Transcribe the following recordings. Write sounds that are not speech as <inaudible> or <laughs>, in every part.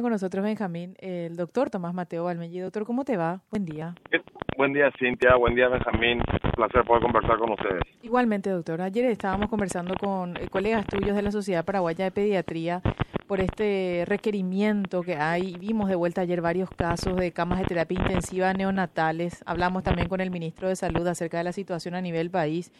con nosotros Benjamín, el doctor Tomás Mateo Balmelli. Doctor, ¿cómo te va? Buen día. Buen día, Cintia. Buen día, Benjamín. Un placer poder conversar con ustedes. Igualmente, doctor. Ayer estábamos conversando con eh, colegas tuyos de la Sociedad Paraguaya de Pediatría por este requerimiento que hay. Vimos de vuelta ayer varios casos de camas de terapia intensiva neonatales. Hablamos también con el ministro de Salud acerca de la situación a nivel país.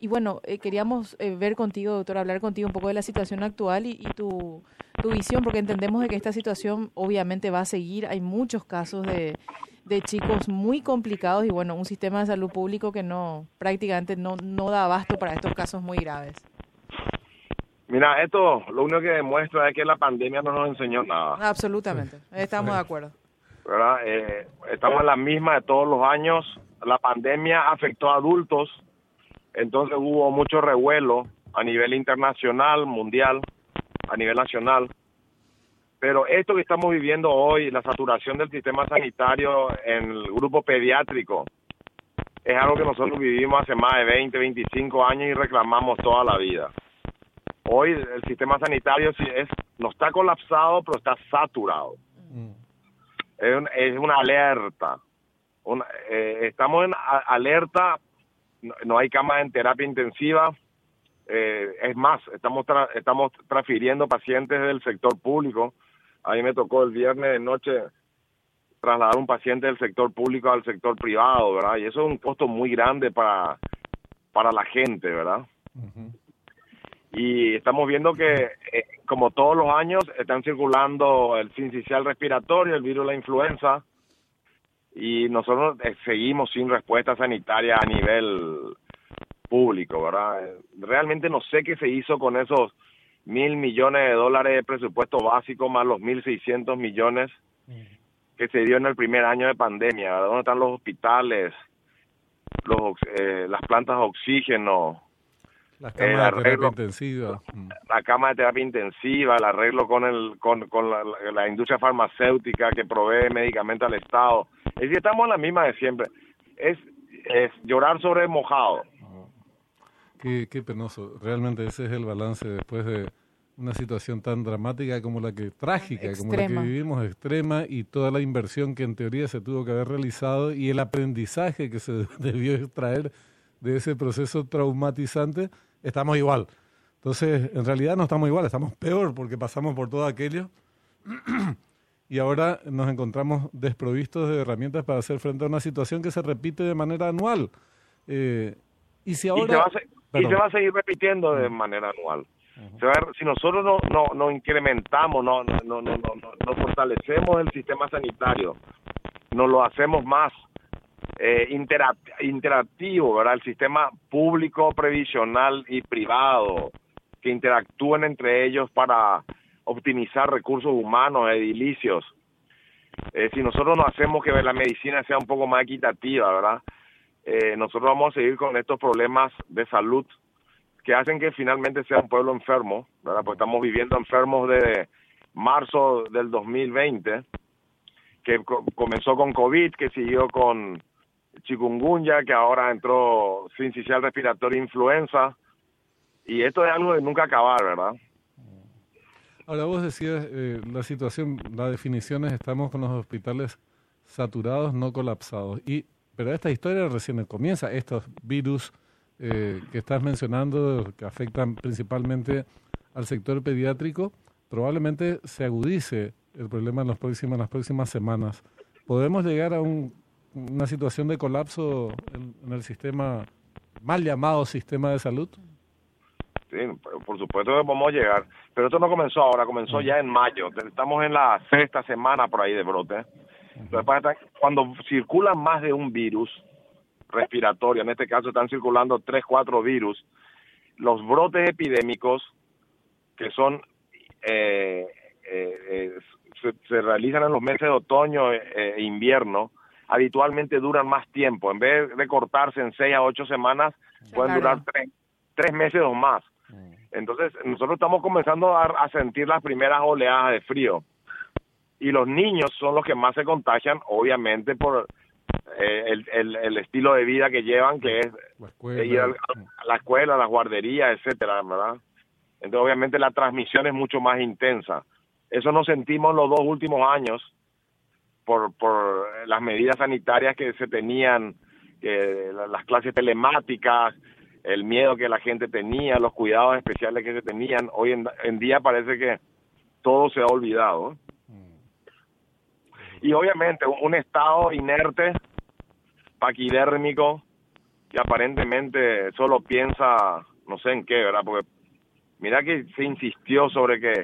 Y bueno, eh, queríamos eh, ver contigo, doctor, hablar contigo un poco de la situación actual y, y tu, tu, visión, porque entendemos de que esta situación obviamente va a seguir. Hay muchos casos de, de, chicos muy complicados y bueno, un sistema de salud público que no prácticamente no, no da abasto para estos casos muy graves. Mira, esto lo único que demuestra es que la pandemia no nos enseñó nada. Absolutamente, estamos de acuerdo. ¿verdad? Eh, estamos en la misma de todos los años. La pandemia afectó a adultos entonces hubo mucho revuelo a nivel internacional, mundial, a nivel nacional. Pero esto que estamos viviendo hoy, la saturación del sistema sanitario en el grupo pediátrico, es algo que nosotros vivimos hace más de 20, 25 años y reclamamos toda la vida. Hoy el sistema sanitario es, no está colapsado, pero está saturado. Mm. Es, es, una alerta. Una, eh, estamos en alerta no, hay camas en terapia intensiva. Eh, es más, estamos estamos transfiriendo pacientes del sector público. A mí me tocó el viernes de noche trasladar un paciente del sector público al sector privado, ¿verdad? Y eso es un costo muy grande para, para la gente, ¿verdad? Y estamos viendo que, eh, como todos los años, están circulando el sincicial respiratorio, el virus de la influenza, y nosotros eh, seguimos sin respuesta sanitaria a nivel público, ¿verdad? Realmente no sé qué se hizo con esos mil millones de dólares de presupuesto básico más los mil seiscientos millones que se dio en el primer año de pandemia. ¿Dónde están los hospitales, los, eh, las plantas de oxígeno, la cama de terapia intensiva. Mm. La cama de terapia intensiva, el arreglo con, el, con, con la, industria farmacéutica que provee medicamentos al Estado. Es decir, estamos en la misma de siempre. Es, es llorar sobre mojado. Qué, qué penoso. Realmente ese es el balance después de una situación tan dramática como la que, trágica, como la que vivimos, extrema, y toda la inversión que en teoría se tuvo que haber realizado y el aprendizaje que se <laughs> debió extraer de ese proceso traumatizante estamos igual. Entonces, en realidad no estamos igual, estamos peor porque pasamos por todo aquello <clears throat> y ahora nos encontramos desprovistos de herramientas para hacer frente a una situación que se repite de manera anual. Eh, y si ahora... Y se, va a, seguir repitiendo de manera anual. si nosotros no, no, no incrementamos, no, no, no, no, no, fortalecemos el sistema sanitario, no lo hacemos más eh, interactivo, ¿verdad? El sistema público, previsional y privado que interactúen entre ellos para optimizar recursos humanos, edilicios. Eh, si nosotros no hacemos que la medicina sea un poco más equitativa, ¿verdad? Eh, nosotros vamos a seguir con estos problemas de salud que hacen que finalmente sea un pueblo enfermo, ¿verdad? Porque estamos viviendo enfermos de marzo del 2020, que comenzó con COVID, que siguió con chikungunya, que ahora entró sincicial respiratorio influenza, y esto es algo de nunca acabar, ¿verdad? Ahora vos decías, eh, la situación, la definición es estamos con los hospitales saturados, no colapsados. Y, pero esta historia recién comienza, estos virus eh, que estás mencionando, que afectan principalmente al sector pediátrico, probablemente se agudice el problema en, los próximos, en las próximas semanas. ¿Podemos llegar a un una situación de colapso en, el sistema, mal llamado sistema de salud? Sí, por supuesto que podemos llegar. Pero esto no comenzó ahora, comenzó ya en mayo. Estamos en la sexta semana por ahí de brote. Cuando circulan más de un virus respiratorio, en este caso están circulando tres, cuatro virus, los brotes epidémicos que son eh, eh, eh se, realizan en los meses de otoño e invierno, habitualmente duran más tiempo. En vez de cortarse en seis a ocho semanas, pueden durar tres, meses o más. Mm. Entonces, nosotros estamos comenzando a, sentir las primeras oleadas de frío. Y los niños son los que más se contagian, obviamente, por eh, el, el, estilo de vida que llevan, que es ir a, la escuela, a las guarderías, etcétera, ¿verdad? Entonces, obviamente, la transmisión es mucho más intensa. Eso nos sentimos los dos últimos años por, por las medidas sanitarias que se tenían, las clases telemáticas, el miedo que la gente tenía, los cuidados especiales que se tenían. Hoy en, día parece que todo se ha olvidado. Y obviamente un estado inerte, paquidérmico, que aparentemente solo piensa, no sé en qué, ¿verdad? Porque mira que se insistió sobre que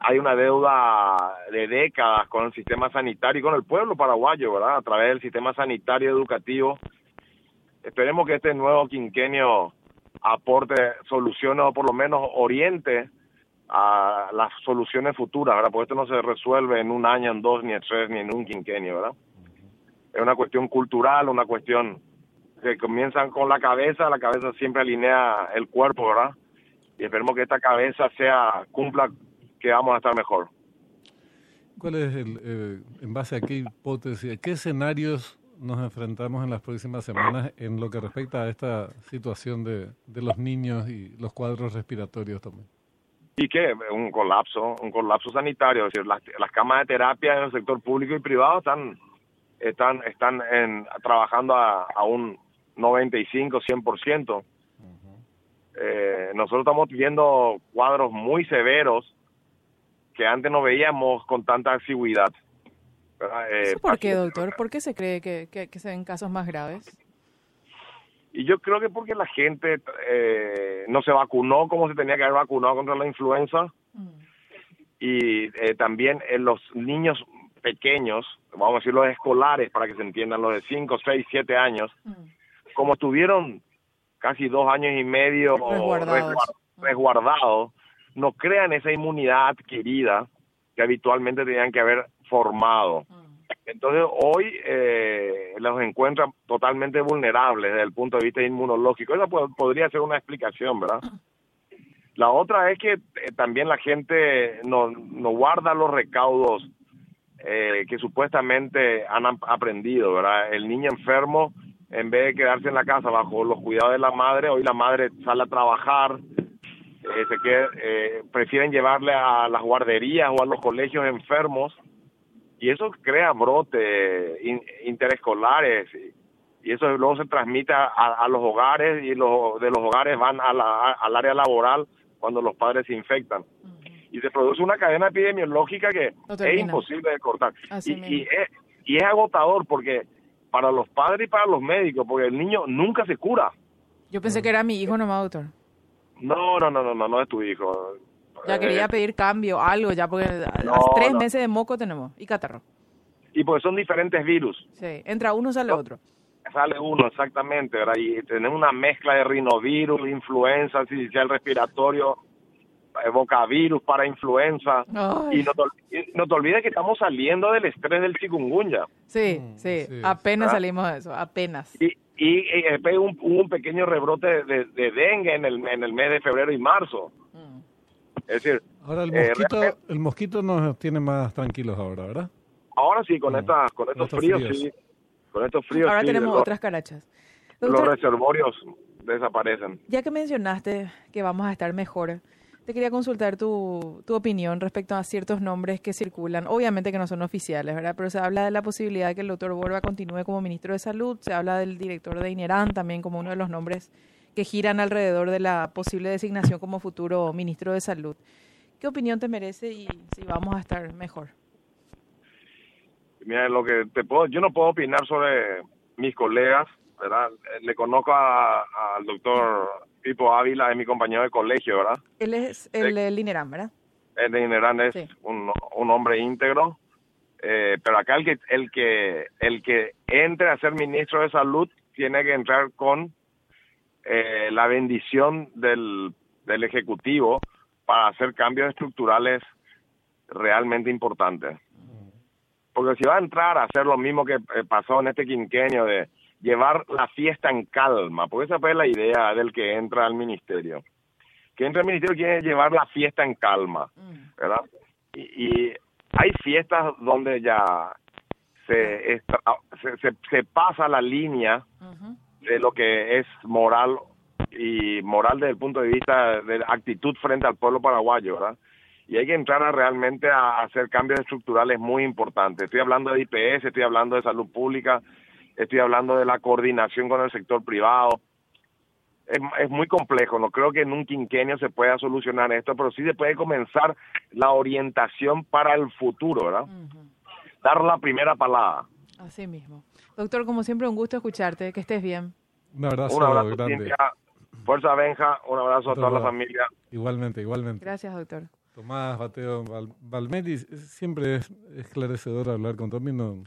hay una deuda de décadas con el sistema sanitario y con el pueblo paraguayo, ¿verdad? A través del sistema sanitario educativo. Esperemos que este nuevo quinquenio aporte soluciones o por lo menos oriente a las soluciones futuras, ¿verdad? Porque esto no se resuelve en un año, en dos, ni en tres, ni en un quinquenio, ¿verdad? Es una cuestión cultural, una cuestión que comienzan con la cabeza, la cabeza siempre alinea el cuerpo, ¿verdad? Y esperemos que esta cabeza sea cumpla que vamos a estar mejor. ¿Cuál es, el, eh, en base a qué hipótesis, qué escenarios nos enfrentamos en las próximas semanas en lo que respecta a esta situación de, de los niños y los cuadros respiratorios también? ¿Y qué? Un colapso, un colapso sanitario. Es decir, las, las camas de terapia en el sector público y privado están, están, están en, trabajando a, a un 95, 100%. eh, nosotros estamos viendo cuadros muy severos que antes no veíamos con tanta asiduidad. Eh, ¿Por qué, doctor? ¿Por qué se cree que, que, se ven casos más graves? Y yo creo que porque la gente eh, no se vacunó como se tenía que haber vacunado contra la influenza. Mm. Y eh, también en los niños pequeños, vamos a decir los escolares para que se entiendan, los de 5, 6, 7 años, mm. como estuvieron casi dos años y medio resguardados, resguardados no crean esa inmunidad adquirida que habitualmente tenían que haber formado. Mm. Entonces hoy eh, los encuentran totalmente vulnerables desde el punto de vista inmunológico. Esa podría ser una explicación, ¿verdad? La otra es que eh, también la gente no, no guarda los recaudos eh, que supuestamente han aprendido, ¿verdad? El niño enfermo, en vez de quedarse en la casa bajo los cuidados de la madre, hoy la madre sale a trabajar, eh, que, eh, prefieren llevarle a las guarderías o a los colegios enfermos. Y eso crea brotes interescolares. Y eso luego se transmite a, los hogares y los de los hogares van a la, al área laboral cuando los padres se infectan. Y se produce una cadena epidemiológica que es imposible de cortar. Y, y, es, y es agotador porque para los padres y para los médicos porque el niño nunca se cura. Yo pensé que era mi hijo nomás doctor no, no, no, no, no, no es tu hijo. Ya quería eh, pedir cambio, algo, ya porque tres meses de moco tenemos y catarro. Y porque son diferentes virus. Sí, entra uno, sale otro. Sale uno, exactamente, ¿verdad? Y tenemos una mezcla de rinovirus, influenza, artificial respiratorio, virus para influenza. Y no te, no te, olvides que estamos saliendo del estrés del chikungunya. Sí, mm, sí, apenas salimos de eso, apenas. Y, y, después un, un pequeño rebrote de, de, dengue en el, en el mes de febrero y marzo. Mm. Es decir, ahora el eh, mosquito, el mosquito nos tiene más tranquilos ahora, ¿verdad? Ahora sí, con, mm. esta, con estos, fríos, sí. Con estos fríos Ahora tenemos otras carachas. los reservorios desaparecen. Ya que mencionaste que vamos a estar mejor, te quería consultar tu, tu opinión respecto a ciertos nombres que circulan, obviamente que no son oficiales, ¿verdad? Pero se habla de la posibilidad de que el doctor Borba continúe como ministro de Salud, se habla del director de INERAN también como uno de los nombres que giran alrededor de la posible designación como futuro ministro de Salud. ¿Qué opinión te merece y si vamos a estar mejor? Mira, lo que te puedo, yo no puedo opinar sobre mis colegas, ¿verdad? Le conozco al doctor Pipo Ávila, es mi compañero de colegio, ¿verdad? Él es el de Linerán, ¿verdad? El de Linerán es un, un, hombre íntegro, eh, pero acá el que, el, que, el que entre a ser ministro de salud tiene que entrar con eh, la bendición del, del Ejecutivo para hacer cambios estructurales realmente importantes. Porque si va a entrar a hacer lo mismo que eh, pasó en este quinquenio de llevar la fiesta en calma, porque esa fue la idea del que entra al ministerio. Que entra al ministerio quiere llevar la fiesta en calma, mm. ¿verdad? Y, hay fiestas donde ya se, se, se, pasa la línea de lo que es moral y moral desde el punto de vista de actitud frente al pueblo paraguayo, ¿verdad? y hay que entrar a realmente a hacer cambios estructurales muy importantes. Estoy hablando de IPS, estoy hablando de salud pública, estoy hablando de la coordinación con el sector privado. Es, es, muy complejo, no creo que en un quinquenio se pueda solucionar esto, pero sí se puede comenzar la orientación para el futuro, ¿verdad? Dar la primera palabra. Así mismo. Doctor, como siempre, un gusto escucharte, que estés bien. Un abrazo, un abrazo grande. Fuerza Benja, un abrazo a toda la familia. Igualmente, igualmente. Gracias, doctor. Tomás Bateo Valmedi, siempre es esclarecedor hablar con Tommy. No,